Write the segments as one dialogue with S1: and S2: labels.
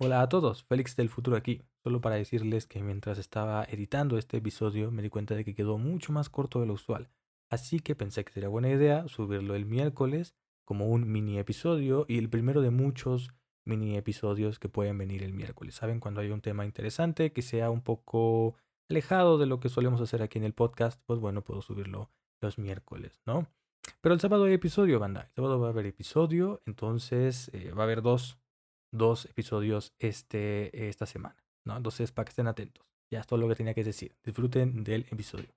S1: Hola a todos, Félix del futuro aquí. Solo para decirles que mientras estaba editando este episodio me di cuenta de que quedó mucho más corto de lo usual. Así que pensé que sería buena idea subirlo el miércoles como un mini episodio y el primero de muchos mini episodios que pueden venir el miércoles. Saben, cuando hay un tema interesante que sea un poco alejado de lo que solemos hacer aquí en el podcast, pues bueno, puedo subirlo los miércoles, ¿no? Pero el sábado hay episodio, banda. El sábado va a haber episodio, entonces eh, va a haber dos, dos episodios este, esta semana, ¿no? Entonces, para que estén atentos. Ya es todo lo que tenía que decir. Disfruten del episodio.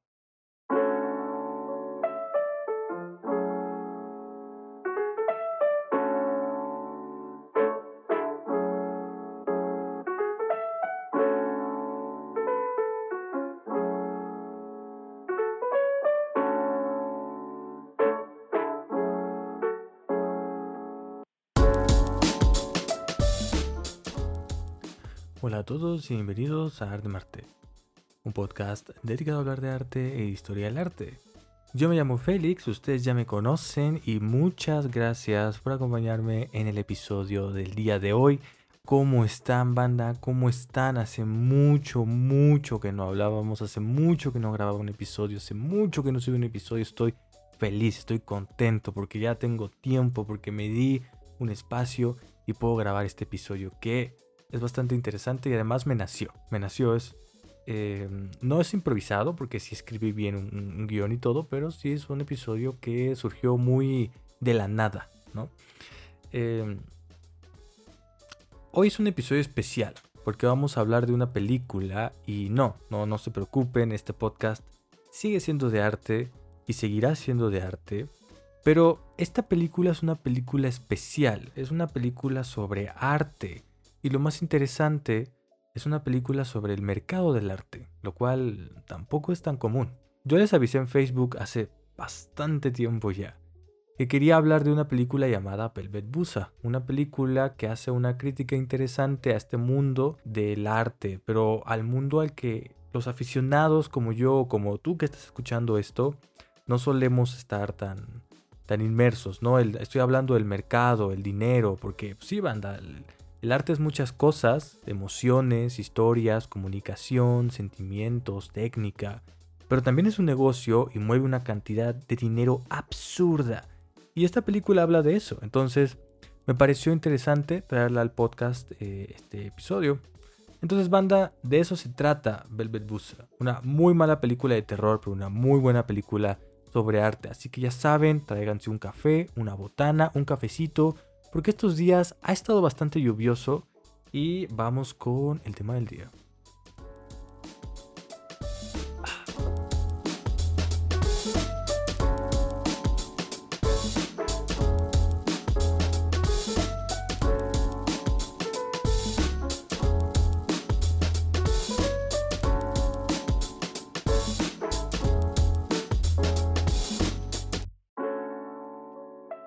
S1: Hola a todos y bienvenidos a Arte Marte, un podcast dedicado a hablar de arte e historia del arte. Yo me llamo Félix, ustedes ya me conocen y muchas gracias por acompañarme en el episodio del día de hoy. ¿Cómo están banda? ¿Cómo están? Hace mucho, mucho que no hablábamos, hace mucho que no grababa un episodio, hace mucho que no subí un episodio. Estoy feliz, estoy contento porque ya tengo tiempo, porque me di un espacio y puedo grabar este episodio que es bastante interesante y además me nació. Me nació es... Eh, no es improvisado porque sí escribí bien un, guion y todo, pero sí es un episodio que surgió muy de la nada, ¿no? Eh, hoy es un episodio especial porque vamos a hablar de una película y no, no, no se preocupen, este podcast sigue siendo de arte y seguirá siendo de arte, pero esta película es una película especial, es una película sobre arte y lo más interesante, es una película sobre el mercado del arte, lo cual tampoco es tan común. Yo les avisé en Facebook hace bastante tiempo ya que quería hablar de una película llamada Velvet Busa, una película que hace una crítica interesante a este mundo del arte, pero al mundo al que los aficionados como yo, como tú que estás escuchando esto, no solemos estar tan, tan inmersos, ¿no? estoy hablando del mercado, el dinero, porque sí, banda, el arte es muchas cosas, emociones, historias, comunicación, sentimientos, técnica, pero también es un negocio y mueve una cantidad de dinero absurda. Y esta película habla de eso, entonces me pareció interesante traerla al podcast eh, este episodio. Entonces, banda, de eso se trata Velvet Buzzsaw. Una muy mala película de terror, pero una muy buena película sobre arte. Así que ya saben, tráiganse un café, una botana, un cafecito, porque estos días ha estado bastante lluvioso y vamos con el tema del día.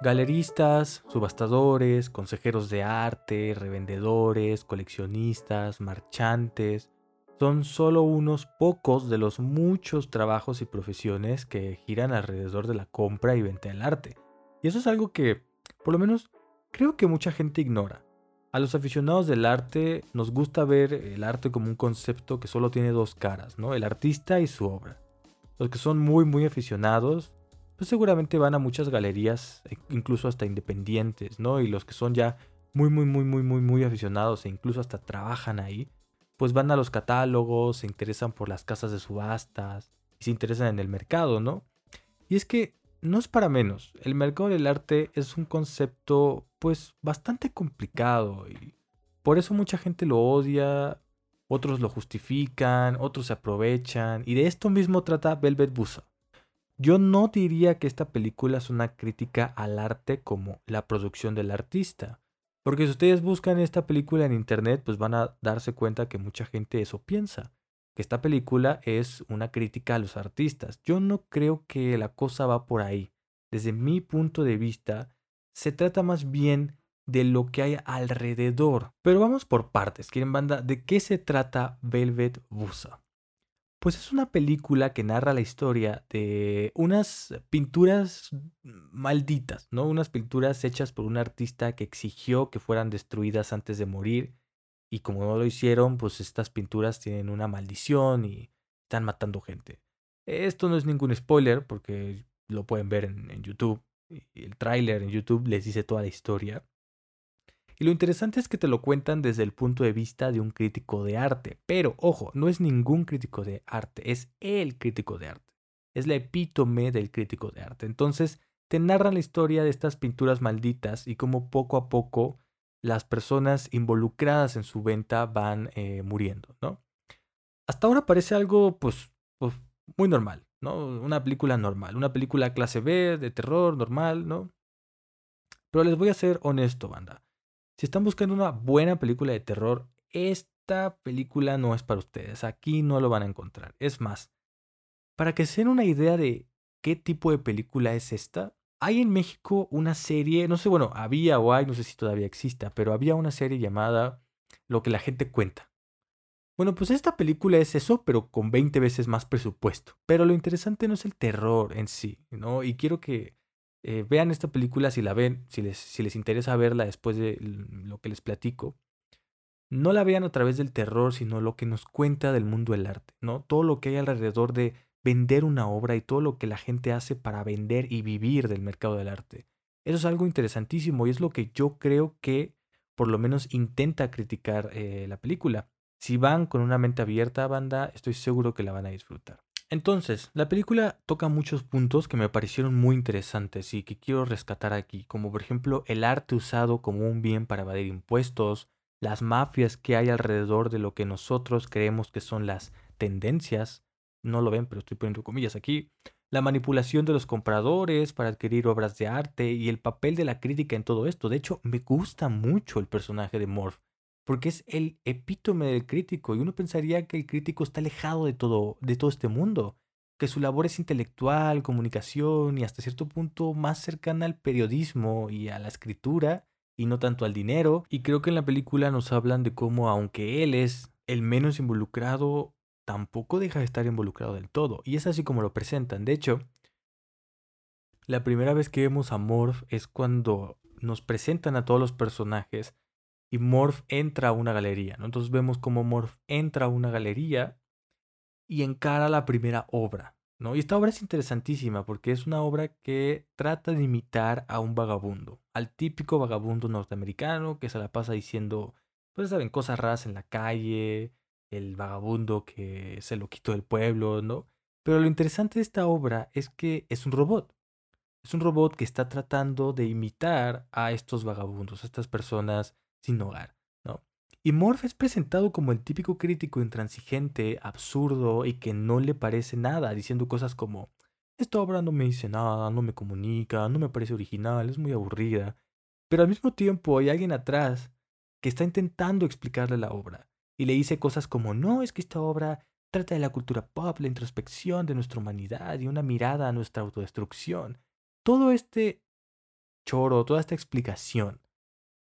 S1: Galeristas, subastadores, consejeros de arte, revendedores, coleccionistas, marchantes, son solo unos pocos de los muchos trabajos y profesiones que giran alrededor de la compra y venta del arte. Y eso es algo que, por lo menos, creo que mucha gente ignora. A los aficionados del arte nos gusta ver el arte como un concepto que solo tiene dos caras, ¿no? El artista y su obra. Los que son muy muy aficionados pues seguramente van a muchas galerías, e incluso hasta independientes, ¿no? Y los que son ya muy, muy, muy, muy, muy, muy aficionados e incluso hasta trabajan ahí, pues van a los catálogos, se interesan por las casas de subastas y se interesan en el mercado, ¿no? Y es que no es para menos, el mercado del arte es un concepto pues bastante complicado y por eso mucha gente lo odia, otros lo justifican, otros se aprovechan y de esto mismo trata Velvet Buzzsaw. Yo no diría que esta película es una crítica al arte como la producción del artista. Porque si ustedes buscan esta película en internet, pues van a darse cuenta que mucha gente eso piensa. Que esta película es una crítica a los artistas. Yo no creo que la cosa va por ahí. Desde mi punto de vista, se trata más bien de lo que hay alrededor. Pero vamos por partes. ¿Quieren banda? ¿De qué se trata Velvet Busa? Pues es una película que narra la historia de unas pinturas malditas, ¿no? Unas pinturas hechas por un artista que exigió que fueran destruidas antes de morir y como no lo hicieron, pues estas pinturas tienen una maldición y están matando gente. Esto no es ningún spoiler porque lo pueden ver en, YouTube. El tráiler en YouTube les dice toda la historia. Y lo interesante es que te lo cuentan desde el punto de vista de un crítico de arte. Pero, ojo, no es ningún crítico de arte, es el crítico de arte. Es la epítome del crítico de arte. Entonces, te narran la historia de estas pinturas malditas y cómo poco a poco las personas involucradas en su venta van eh, muriendo, ¿no? Hasta ahora parece algo, pues, pues, muy normal, ¿no? Una película normal, una película clase B, de terror, normal, ¿no? Pero les voy a ser honesto, banda. Si están buscando una buena película de terror, esta película no es para ustedes. Aquí no lo van a encontrar. Es más, para que se den una idea de qué tipo de película es esta, hay en México una serie, no sé, bueno, había o hay, no sé si todavía exista, pero había una serie llamada Lo que la gente cuenta. Bueno, pues esta película es eso, pero con 20 veces más presupuesto. Pero lo interesante no es el terror en sí, ¿no? Y quiero que eh, vean esta película si la ven, si les, si les interesa verla después de lo que les platico. No la vean a través del terror, sino lo que nos cuenta del mundo del arte, ¿no? Todo lo que hay alrededor de vender una obra y todo lo que la gente hace para vender y vivir del mercado del arte. Eso es algo interesantísimo y es lo que yo creo que por lo menos intenta criticar eh, la película. Si van con una mente abierta, banda, estoy seguro que la van a disfrutar. Entonces, la película toca muchos puntos que me parecieron muy interesantes y que quiero rescatar aquí, como por ejemplo el arte usado como un bien para evadir impuestos, las mafias que hay alrededor de lo que nosotros creemos que son las tendencias, no lo ven, pero estoy poniendo comillas aquí, la manipulación de los compradores para adquirir obras de arte y el papel de la crítica en todo esto. De hecho, me gusta mucho el personaje de Morph porque es el epítome del crítico y uno pensaría que el crítico está alejado de todo, de todo este mundo, que su labor es intelectual, comunicación y hasta cierto punto más cercana al periodismo y a la escritura y no tanto al dinero. Y creo que en la película nos hablan de cómo aunque él es el menos involucrado, tampoco deja de estar involucrado del todo. Y es así como lo presentan. De hecho, la primera vez que vemos a Morph es cuando nos presentan a todos los personajes y Morph entra a una galería. ¿no? Entonces vemos como Morph entra a una galería y encara la primera obra. ¿no? Y esta obra es interesantísima porque es una obra que trata de imitar a un vagabundo, al típico vagabundo norteamericano que se la pasa diciendo, pues saben, cosas raras en la calle, el vagabundo que se lo quitó del pueblo, ¿no? Pero lo interesante de esta obra es que es un robot. Es un robot que está tratando de imitar a estos vagabundos, a estas personas sin hogar, ¿no? Y Morph es presentado como el típico crítico intransigente, absurdo y que no le parece nada, diciendo cosas como, esta obra no me dice nada, no me comunica, no me parece original, es muy aburrida. Pero al mismo tiempo hay alguien atrás que está intentando explicarle la obra y le dice cosas como, no, es que esta obra trata de la cultura pop, la introspección de nuestra humanidad y una mirada a nuestra autodestrucción. Todo este choro, toda esta explicación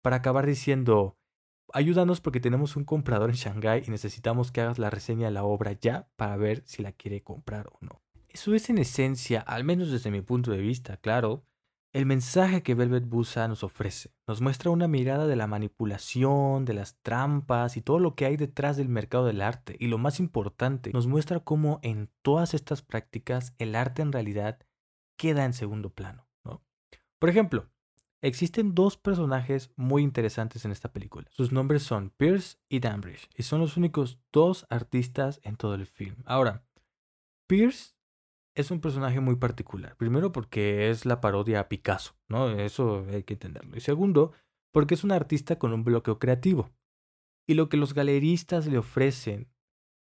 S1: para acabar diciendo, ayúdanos porque tenemos un comprador en Shanghai y necesitamos que hagas la reseña de la obra ya para ver si la quiere comprar o no. Eso es en esencia, al menos desde mi punto de vista, claro, el mensaje que Velvet Busa nos ofrece. Nos muestra una mirada de la manipulación, de las trampas y todo lo que hay detrás del mercado del arte. Y lo más importante, nos muestra cómo en todas estas prácticas el arte en realidad queda en segundo plano. ¿no? Por ejemplo, Existen dos personajes muy interesantes en esta película. Sus nombres son Pierce y Danbridge, y son los únicos dos artistas en todo el film. Ahora, Pierce es un personaje muy particular. Primero porque es la parodia a Picasso, ¿no? Eso hay que entenderlo. Y segundo, porque es un artista con un bloqueo creativo. Y lo que los galeristas le ofrecen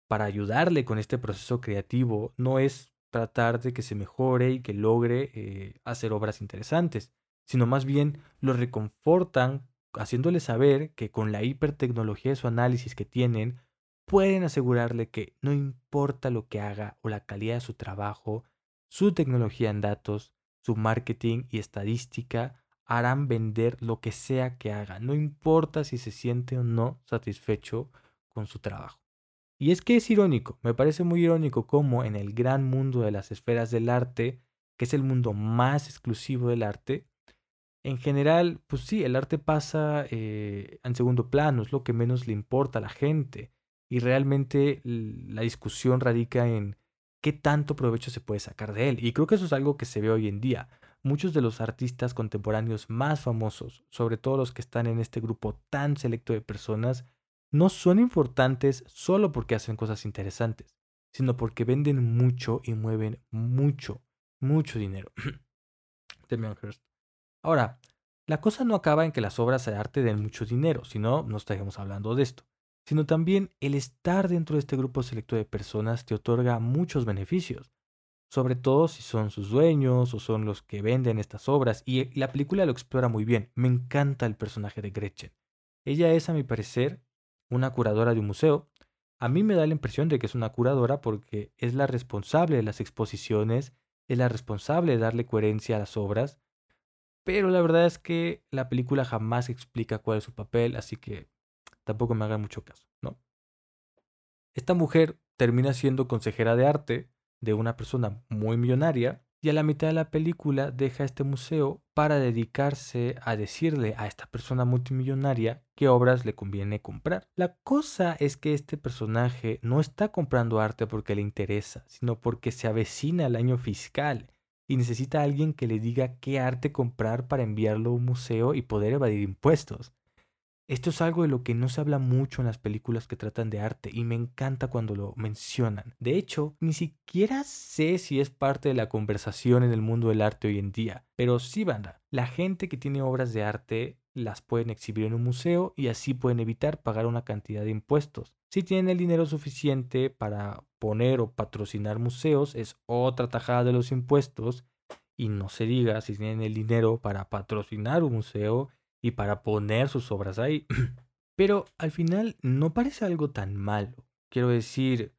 S1: para ayudarle con este proceso creativo no es tratar de que se mejore y que logre eh, hacer obras interesantes, sino más bien lo reconfortan haciéndole saber que con la hipertecnología de su análisis que tienen, pueden asegurarle que no importa lo que haga o la calidad de su trabajo, su tecnología en datos, su marketing y estadística harán vender lo que sea que haga, no importa si se siente o no satisfecho con su trabajo. Y es que es irónico, me parece muy irónico cómo en el gran mundo de las esferas del arte, que es el mundo más exclusivo del arte, en general, pues sí, el arte pasa eh, en segundo plano, es lo que menos le importa a la gente. Y realmente la discusión radica en qué tanto provecho se puede sacar de él. Y creo que eso es algo que se ve hoy en día. Muchos de los artistas contemporáneos más famosos, sobre todo los que están en este grupo tan selecto de personas, no son importantes solo porque hacen cosas interesantes, sino porque venden mucho y mueven mucho, mucho dinero. Ahora, la cosa no acaba en que las obras de arte den mucho dinero, si no, no estaríamos hablando de esto, sino también el estar dentro de este grupo selecto de personas te otorga muchos beneficios, sobre todo si son sus dueños o son los que venden estas obras, y la película lo explora muy bien. Me encanta el personaje de Gretchen. Ella es, a mi parecer, una curadora de un museo. A mí me da la impresión de que es una curadora porque es la responsable de las exposiciones, es la responsable de darle coherencia a las obras, pero la verdad es que la película jamás explica cuál es su papel, así que tampoco me haga mucho caso, ¿no? Esta mujer termina siendo consejera de arte de una persona muy millonaria y a la mitad de la película deja este museo para dedicarse a decirle a esta persona multimillonaria qué obras le conviene comprar. La cosa es que este personaje no está comprando arte porque le interesa, sino porque se avecina el año fiscal y necesita a alguien que le diga qué arte comprar para enviarlo a un museo y poder evadir impuestos. Esto es algo de lo que no se habla mucho en las películas que tratan de arte y me encanta cuando lo mencionan. De hecho, ni siquiera sé si es parte de la conversación en el mundo del arte hoy en día, pero sí, banda, la gente que tiene obras de arte las pueden exhibir en un museo y así pueden evitar pagar una cantidad de impuestos. Si tienen el dinero suficiente para poner o patrocinar museos, es otra tajada de los impuestos. Y no se diga si tienen el dinero para patrocinar un museo y para poner sus obras ahí. Pero al final no parece algo tan malo. Quiero decir,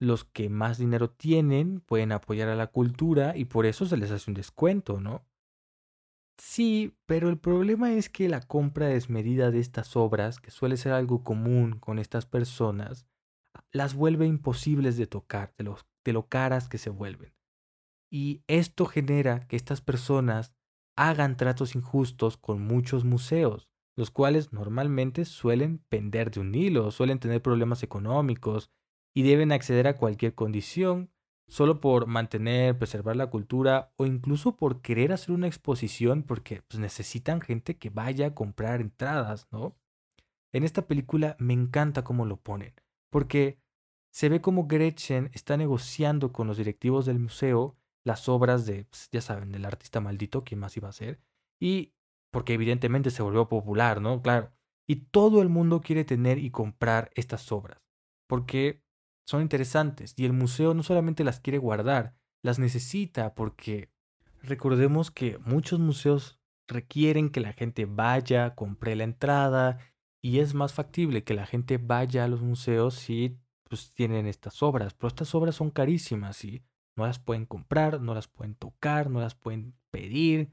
S1: los que más dinero tienen pueden apoyar a la cultura y por eso se les hace un descuento, ¿no? Sí, pero el problema es que la compra desmedida de estas obras, que suele ser algo común con estas personas, las vuelve imposibles de tocar, de, de lo caras que se vuelven. Y esto genera que estas personas hagan tratos injustos con muchos museos, los cuales normalmente suelen pender de un hilo, suelen tener problemas económicos y deben acceder a cualquier condición solo por mantener, preservar la cultura o incluso por querer hacer una exposición porque pues, necesitan gente que vaya a comprar entradas, ¿no? En esta película me encanta cómo lo ponen, porque se ve como Gretchen está negociando con los directivos del museo las obras de, pues, ya saben, del artista maldito, ¿quién más iba a ser? Y porque evidentemente se volvió popular, ¿no? Claro. Y todo el mundo quiere tener y comprar estas obras, porque son interesantes y el museo no solamente las quiere guardar, las necesita porque recordemos que muchos museos requieren que la gente vaya, compre la entrada y es más factible que la gente vaya a los museos si pues tienen estas obras, pero estas obras son carísimas y no las pueden comprar, no las pueden tocar, no las pueden pedir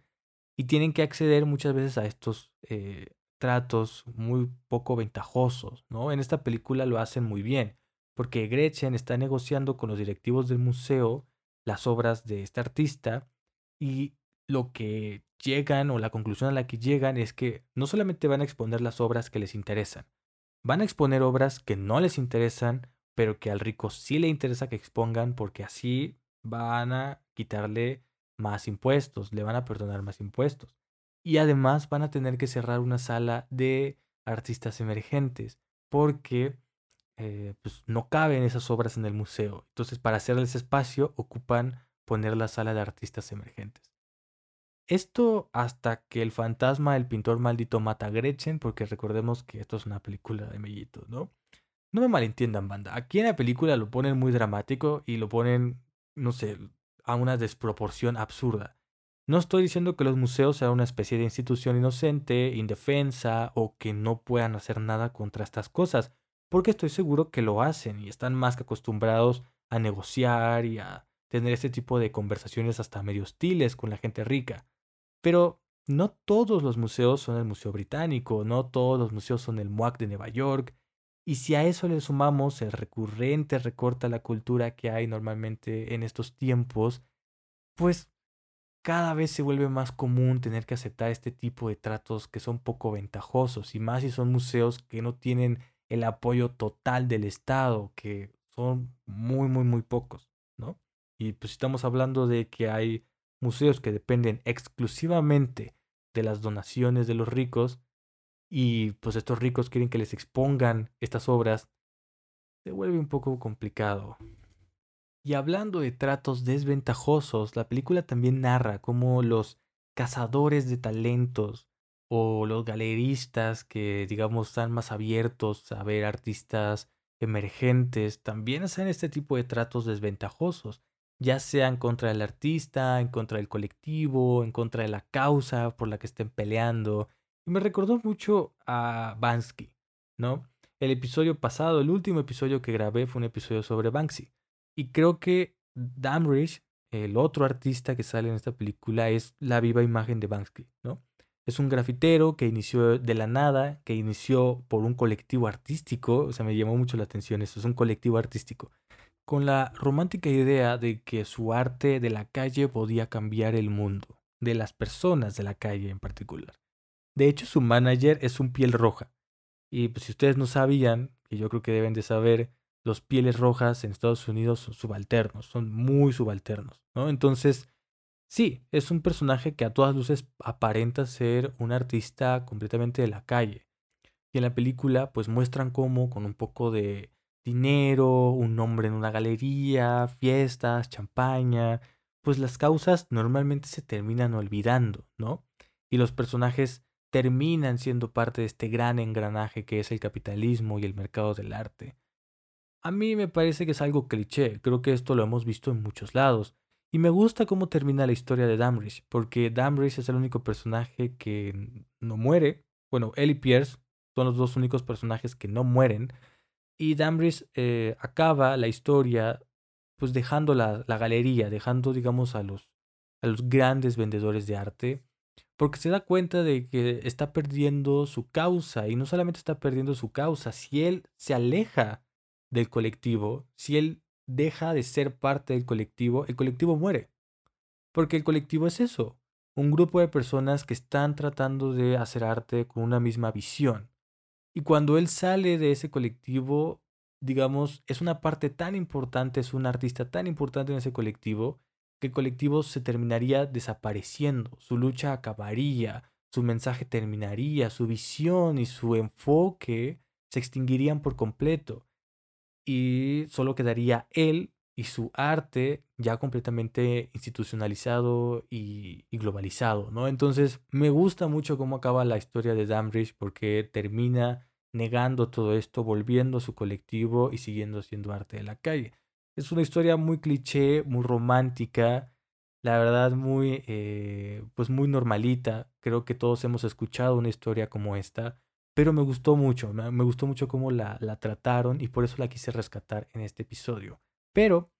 S1: y tienen que acceder muchas veces a estos eh, tratos muy poco ventajosos, ¿no? En esta película lo hacen muy bien, porque Gretchen está negociando con los directivos del museo las obras de este artista y lo que llegan o la conclusión a la que llegan es que no solamente van a exponer las obras que les interesan, van a exponer obras que no les interesan, pero que al rico sí le interesa que expongan porque así van a quitarle más impuestos, le van a perdonar más impuestos. Y además van a tener que cerrar una sala de artistas emergentes porque eh, pues no caben esas obras en el museo. Entonces para hacerles espacio ocupan poner la sala de artistas emergentes. Esto hasta que el fantasma del pintor maldito mata a Gretchen, porque recordemos que esto es una película de mellitos, ¿no? No me malentiendan, banda. Aquí en la película lo ponen muy dramático y lo ponen no sé, a una desproporción absurda. No estoy diciendo que los museos sean una especie de institución inocente, indefensa o que no puedan hacer nada contra estas cosas, porque estoy seguro que lo hacen y están más que acostumbrados a negociar y a tener este tipo de conversaciones hasta medio hostiles con la gente rica. Pero no todos los museos son el Museo Británico, no todos los museos son el MOAC de Nueva York, y si a eso le sumamos el recurrente recorte a la cultura que hay normalmente en estos tiempos, pues cada vez se vuelve más común tener que aceptar este tipo de tratos que son poco ventajosos y más si son museos que no tienen el apoyo total del Estado, que son muy, muy, muy pocos, ¿no? Y pues estamos hablando de que hay museos que dependen exclusivamente de las donaciones de los ricos y pues estos ricos quieren que les expongan estas obras, se vuelve un poco complicado. Y hablando de tratos desventajosos, la película también narra cómo los cazadores de talentos o los galeristas que digamos están más abiertos a ver artistas emergentes también hacen este tipo de tratos desventajosos, ya sea en contra del artista, en contra del colectivo, en contra de la causa por la que estén peleando. Y me recordó mucho a Bansky, ¿no? El episodio pasado, el último episodio que grabé fue un episodio sobre Banksy. Y creo que Damrich, el otro artista que sale en esta película, es la viva imagen de Banksy, ¿no? Es un grafitero que inició de la nada, que inició por un colectivo artístico, o sea, me llamó mucho la atención eso, es un colectivo artístico, con la romántica idea de que su arte de la calle podía cambiar el mundo, de las personas de la calle en particular. De hecho, su manager es un piel roja. Y pues si ustedes no sabían, que yo creo que deben de saber, los pieles rojas en Estados Unidos son subalternos, son muy subalternos, ¿no? Entonces, sí, es un personaje que a todas luces aparenta ser un artista completamente de la calle. Y en la película, pues muestran cómo con un poco de dinero, un nombre en una galería, fiestas, champaña, pues las causas normalmente se terminan olvidando, ¿no? Y los personajes terminan siendo parte de este gran engranaje que es el capitalismo y el mercado del arte. A mí me parece que es algo cliché, creo que esto lo hemos visto en muchos lados. Y me gusta cómo termina la historia de Damrish, porque Damrish es el único personaje que no muere. Bueno, él y Pierce son los dos únicos personajes que no mueren. Y Damrish eh, acaba la historia pues dejando la, la, galería, dejando digamos a los, a los grandes vendedores de arte, porque se da cuenta de que está perdiendo su causa. Y no solamente está perdiendo su causa, si él se aleja del colectivo, si él deja de ser parte del colectivo, el colectivo muere. Porque el colectivo es eso, un grupo de personas que están tratando de hacer arte con una misma visión. Y cuando él sale de ese colectivo, digamos, es una parte tan importante, es un artista tan importante en ese colectivo, que el colectivo se terminaría desapareciendo, su lucha acabaría, su mensaje terminaría, su visión y su enfoque se extinguirían por completo y solo quedaría él y su arte ya completamente institucionalizado y, globalizado, ¿no? Entonces me gusta mucho cómo acaba la historia de Damrich porque termina negando todo esto, volviendo a su colectivo y siguiendo haciendo arte de la calle. Es una historia muy cliché, muy romántica, la verdad muy, eh, pues muy normalita. Creo que todos hemos escuchado una historia como esta pero me gustó mucho, me, gustó mucho cómo la, la trataron y por eso la quise rescatar en este episodio. Pero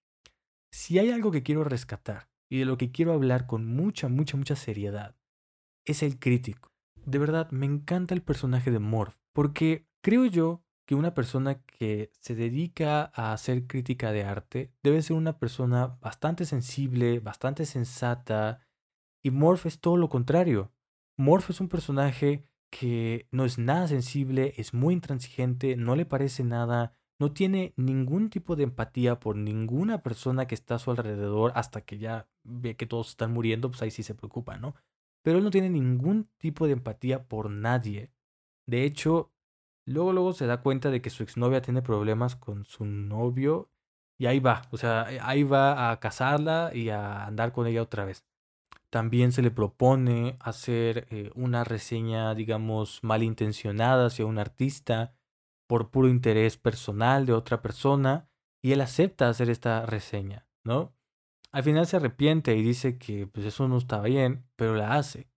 S1: si hay algo que quiero rescatar y de lo que quiero hablar con mucha, mucha, mucha seriedad, es el crítico. De verdad, me encanta el personaje de Morph, porque creo yo que una persona que se dedica a hacer crítica de arte debe ser una persona bastante sensible, bastante sensata, y Morph es todo lo contrario. Morph es un personaje que no es nada sensible, es muy intransigente, no le parece nada, no tiene ningún tipo de empatía por ninguna persona que está a su alrededor hasta que ya ve que todos están muriendo, pues ahí sí se preocupa, ¿no? Pero él no tiene ningún tipo de empatía por nadie. De hecho, luego luego se da cuenta de que su exnovia tiene problemas con su novio y ahí va, o sea, ahí va a casarla y a andar con ella otra vez. También se le propone hacer eh, una reseña, digamos, malintencionada hacia un artista por puro interés personal de otra persona y él acepta hacer esta reseña, ¿no? Al final se arrepiente y dice que pues eso no está bien, pero la hace.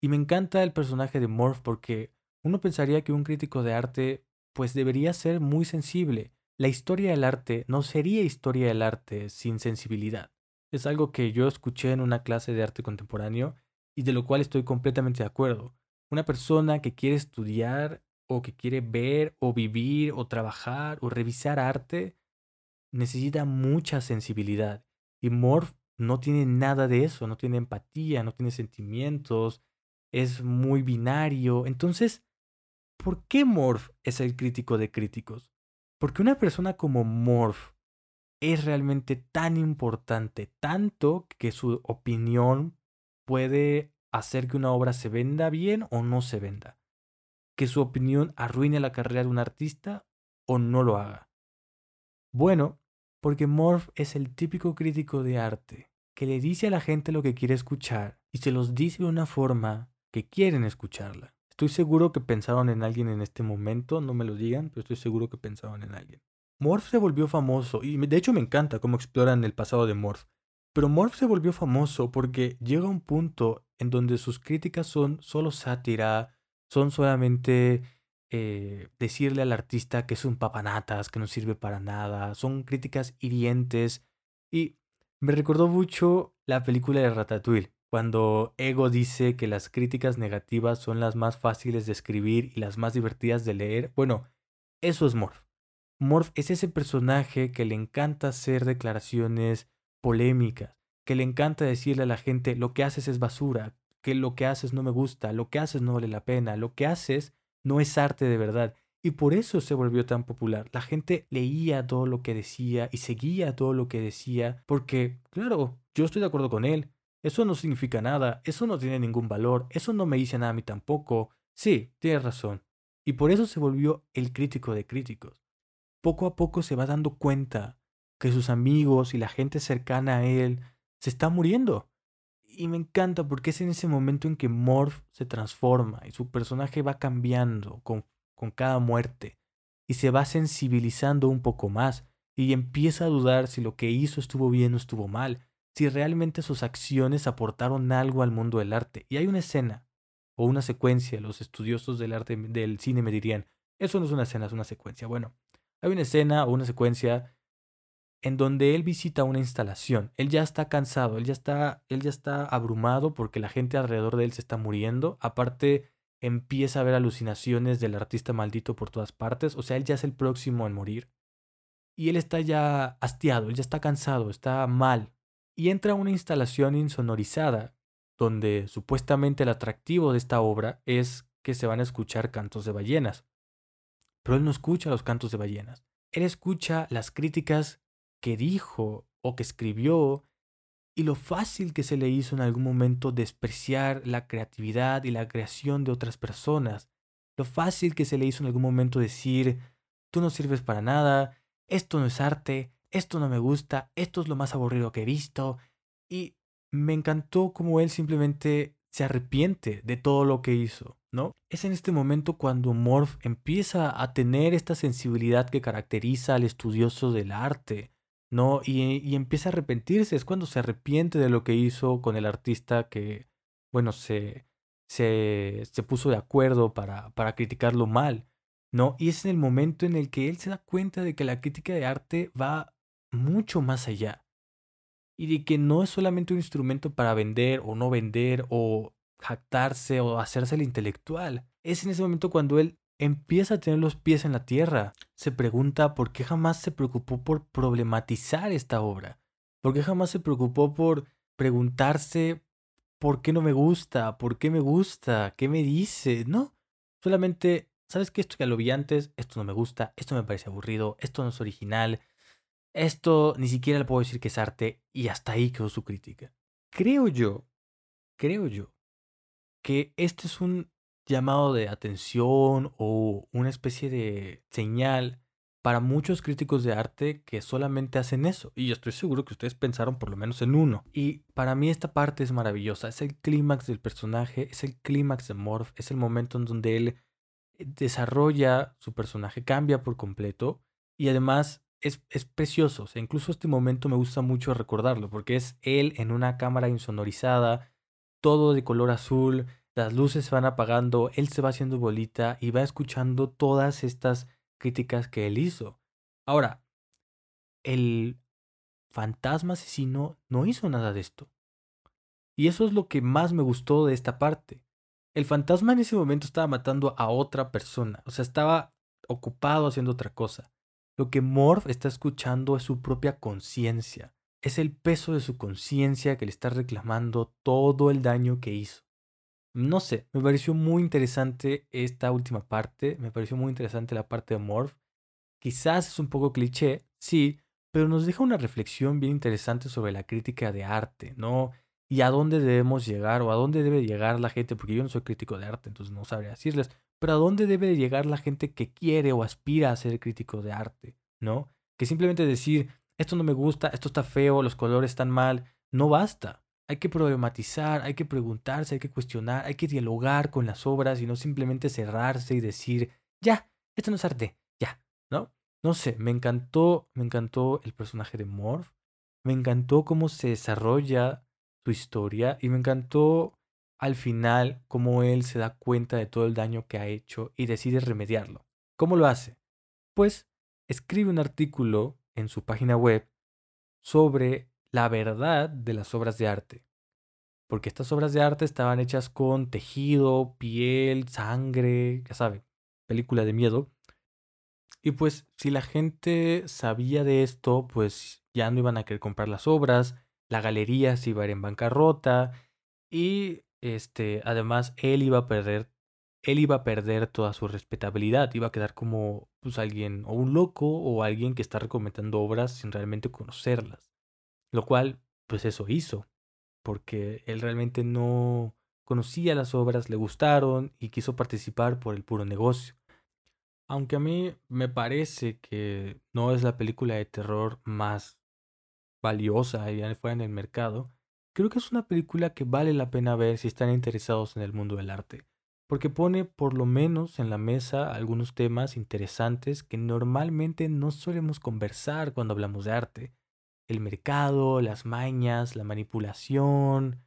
S1: Y me encanta el personaje de Morph porque uno pensaría que un crítico de arte pues debería ser muy sensible. La historia del arte no sería historia del arte sin sensibilidad es algo que yo escuché en una clase de arte contemporáneo y de lo cual estoy completamente de acuerdo. Una persona que quiere estudiar o que quiere ver o vivir o trabajar o revisar arte necesita mucha sensibilidad. Y Morph no tiene nada de eso, no tiene empatía, no tiene sentimientos, es muy binario. Entonces, ¿por qué Morph es el crítico de críticos? Porque una persona como Morph es realmente tan importante, tanto que su opinión puede hacer que una obra se venda bien o no se venda. Que su opinión arruine la carrera de un artista o no lo haga. Bueno, porque Morph es el típico crítico de arte que le dice a la gente lo que quiere escuchar y se los dice de una forma que quieren escucharla. Estoy seguro que pensaron en alguien en este momento, no me lo digan, pero estoy seguro que pensaron en alguien. Morph se volvió famoso y de hecho me encanta cómo exploran el pasado de Morph. Pero Morph se volvió famoso porque llega un punto en donde sus críticas son solo sátira, son solamente eh, decirle al artista que es un papanatas, que no sirve para nada, son críticas hirientes. Y me recordó mucho la película de Ratatouille, cuando Ego dice que las críticas negativas son las más fáciles de escribir y las más divertidas de leer. Bueno, eso es Morph. Morph es ese personaje que le encanta hacer declaraciones polémicas, que le encanta decirle a la gente lo que haces es basura, que lo que haces no me gusta, lo que haces no vale la pena, lo que haces no es arte de verdad. Y por eso se volvió tan popular. La gente leía todo lo que decía y seguía todo lo que decía, porque, claro, yo estoy de acuerdo con él. Eso no significa nada, eso no tiene ningún valor, eso no me dice nada a mí tampoco. Sí, tienes razón. Y por eso se volvió el crítico de críticos poco a poco se va dando cuenta que sus amigos y la gente cercana a él se está muriendo. Y me encanta porque es en ese momento en que Morph se transforma y su personaje va cambiando con, con cada muerte y se va sensibilizando un poco más y empieza a dudar si lo que hizo estuvo bien o estuvo mal, si realmente sus acciones aportaron algo al mundo del arte. Y hay una escena o una secuencia, los estudiosos del arte del cine me dirían, eso no es una escena, es una secuencia. Bueno, hay una escena o una secuencia en donde él visita una instalación. Él ya está cansado, él ya está, él ya está abrumado porque la gente alrededor de él se está muriendo. Aparte, empieza a ver alucinaciones del artista maldito por todas partes. O sea, él ya es el próximo en morir. Y él está ya hastiado, él ya está cansado, está mal. Y entra a una instalación insonorizada, donde supuestamente el atractivo de esta obra es que se van a escuchar cantos de ballenas. Pero él no escucha los cantos de ballenas. Él escucha las críticas que dijo o que escribió y lo fácil que se le hizo en algún momento despreciar la creatividad y la creación de otras personas. Lo fácil que se le hizo en algún momento decir, tú no sirves para nada, esto no es arte, esto no me gusta, esto es lo más aburrido que he visto. Y me encantó como él simplemente se arrepiente de todo lo que hizo. Es en este momento cuando Morph empieza a tener esta sensibilidad que caracteriza al estudioso del arte, ¿no? Y, empieza a arrepentirse, es cuando se arrepiente de lo que hizo con el artista que, bueno, se, se, se puso de acuerdo para, para criticarlo mal, ¿no? Y es en el momento en el que él se da cuenta de que la crítica de arte va mucho más allá. Y de que no es solamente un instrumento para vender o no vender o jactarse o hacerse el intelectual. Es en ese momento cuando él empieza a tener los pies en la tierra. Se pregunta por qué jamás se preocupó por problematizar esta obra. ¿Por qué jamás se preocupó por preguntarse por qué no me gusta? ¿Por qué me gusta? ¿Qué me dice? No. Solamente, ¿sabes qué? Esto ya lo vi antes, esto no me gusta, esto me parece aburrido, esto no es original, esto ni siquiera le puedo decir que es arte y hasta ahí quedó su crítica. Creo yo, creo yo, que este es un llamado de atención o una especie de señal para muchos críticos de arte que solamente hacen eso. Y yo estoy seguro que ustedes pensaron por lo menos en uno. Y para mí esta parte es maravillosa. Es el clímax del personaje, es el clímax de Morph, es el momento en donde él eh, desarrolla su personaje, cambia por completo y además es, es precioso. O sea, incluso este momento me gusta mucho recordarlo porque es él en una cámara insonorizada todo de color azul, las luces van apagando, él se va haciendo bolita y va escuchando todas estas críticas que él hizo. Ahora, el fantasma asesino no hizo nada de esto. Y eso es lo que más me gustó de esta parte. El fantasma en ese momento estaba matando a otra persona, o sea, estaba ocupado haciendo otra cosa. Lo que Morph está escuchando es su propia conciencia es el peso de su conciencia que le está reclamando todo el daño que hizo. No sé, me pareció muy interesante esta última parte, me pareció muy interesante la parte de Morph. Quizás es un poco cliché, sí, pero nos deja una reflexión bien interesante sobre la crítica de arte, ¿no? Y a dónde debemos llegar o a dónde debe llegar la gente, porque yo no soy crítico de arte, entonces no sabría decirles, pero a dónde debe llegar la gente que quiere o aspira a ser crítico de arte, ¿no? Que simplemente decir, esto no me gusta, esto está feo, los colores están mal, no basta. Hay que problematizar, hay que preguntarse, hay que cuestionar, hay que dialogar con las obras y no simplemente cerrarse y decir, ya, esto no es arte, ya, ¿no? No sé, me encantó, me encantó el personaje de Morph, me encantó cómo se desarrolla su historia y me encantó al final cómo él se da cuenta de todo el daño que ha hecho y decide remediarlo. ¿Cómo lo hace? Pues escribe un artículo en su página web sobre la verdad de las obras de arte. Porque estas obras de arte estaban hechas con tejido, piel, sangre, ya sabe, película de miedo. Y pues si la gente sabía de esto, pues ya no iban a querer comprar las obras, la galería se iba a ir en bancarrota y este, además él iba a perder él iba a perder toda su respetabilidad, iba a quedar como pues alguien o un loco o alguien que está recomendando obras sin realmente conocerlas. Lo cual, pues eso hizo, porque él realmente no conocía las obras, le gustaron y quiso participar por el puro negocio. Aunque a mí me parece que no es la película de terror más valiosa allá fuera en el mercado, creo que es una película que vale la pena ver si están interesados en el mundo del arte, porque pone por lo menos en la mesa algunos temas interesantes que normalmente no solemos conversar cuando hablamos de arte el mercado, las mañas, la manipulación,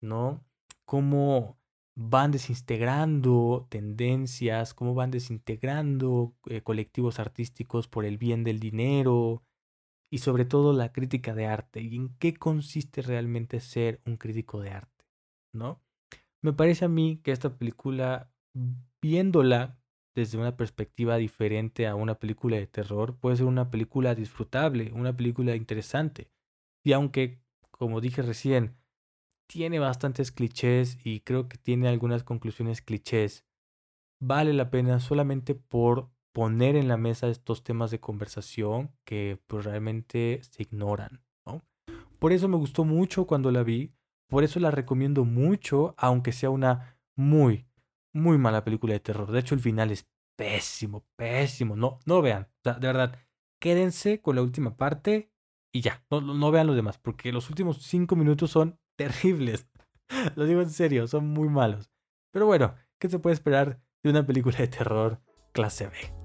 S1: ¿no? Cómo van desintegrando tendencias, cómo van desintegrando eh, colectivos artísticos por el bien del dinero y sobre todo la crítica de arte y en qué consiste realmente ser un crítico de arte, ¿no? Me parece a mí que esta película, viéndola desde una perspectiva diferente a una película de terror, puede ser una película disfrutable, una película interesante. Y aunque, como dije recién, tiene bastantes clichés y creo que tiene algunas conclusiones clichés, vale la pena solamente por poner en la mesa estos temas de conversación que pues, realmente se ignoran. ¿no? Por eso me gustó mucho cuando la vi, por eso la recomiendo mucho, aunque sea una muy, muy mala película de terror. De hecho, el final es pésimo, pésimo. No, no lo vean. O sea, de verdad, quédense con la última parte y ya. No, no vean los demás, porque los últimos cinco minutos son terribles. lo digo en serio, son muy malos. Pero bueno, ¿qué se puede esperar de una película de terror clase B?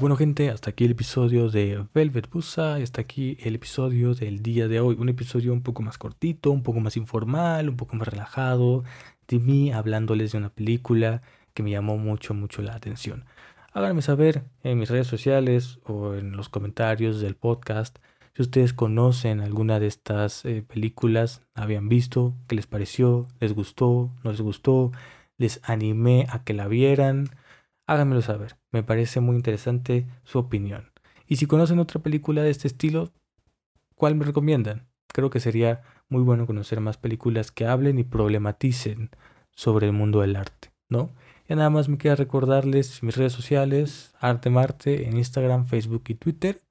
S1: Bueno gente, hasta aquí el episodio de Velvet Busa, hasta aquí el episodio del día de hoy, un episodio un poco más cortito, un poco más informal, un poco más relajado, de mí hablándoles de una película que me llamó mucho, mucho la atención. Háganme saber en mis redes sociales o en los comentarios del podcast si ustedes conocen alguna de estas eh, películas, habían visto, qué les pareció, les gustó, no les gustó, les animé a que la vieran háganmelo saber. Me parece muy interesante su opinión. Y si conocen otra película de este estilo, ¿cuál me recomiendan? Creo que sería muy bueno conocer más películas que hablen y problematicen sobre el mundo del arte, ¿no? Ya nada más me queda recordarles mis redes sociales, Arte Marte, en Instagram, Facebook y Twitter.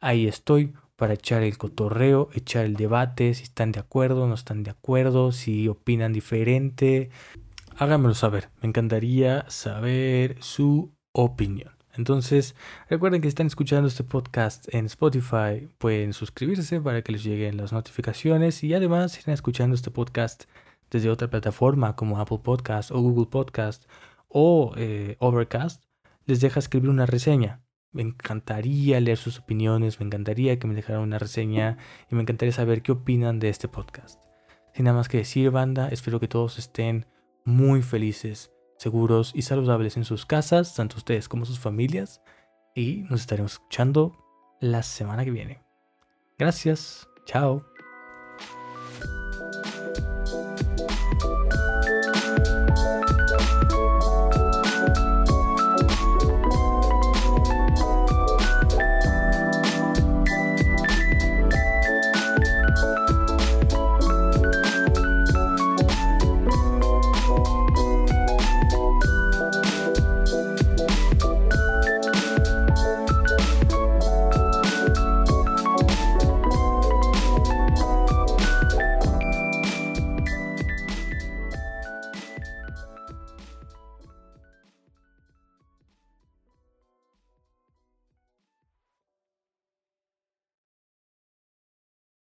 S1: Ahí estoy para echar el cotorreo, echar el debate, si están de acuerdo, no están de acuerdo, si opinan diferente, háganmelo saber. Me encantaría saber su opinión. Entonces, recuerden que están escuchando este podcast en Spotify, pueden suscribirse para que les lleguen las notificaciones y además si están escuchando este podcast desde otra plataforma como Apple Podcast o Google Podcast o eh, Overcast, les deja escribir una reseña. Me encantaría leer sus opiniones, me encantaría que me dejaran una reseña y me encantaría saber qué opinan de este podcast. Sin nada más que decir, banda, espero que todos estén muy felices, seguros y saludables en sus casas, tanto ustedes como sus familias. Y nos estaremos escuchando la semana que viene. Gracias. Chao.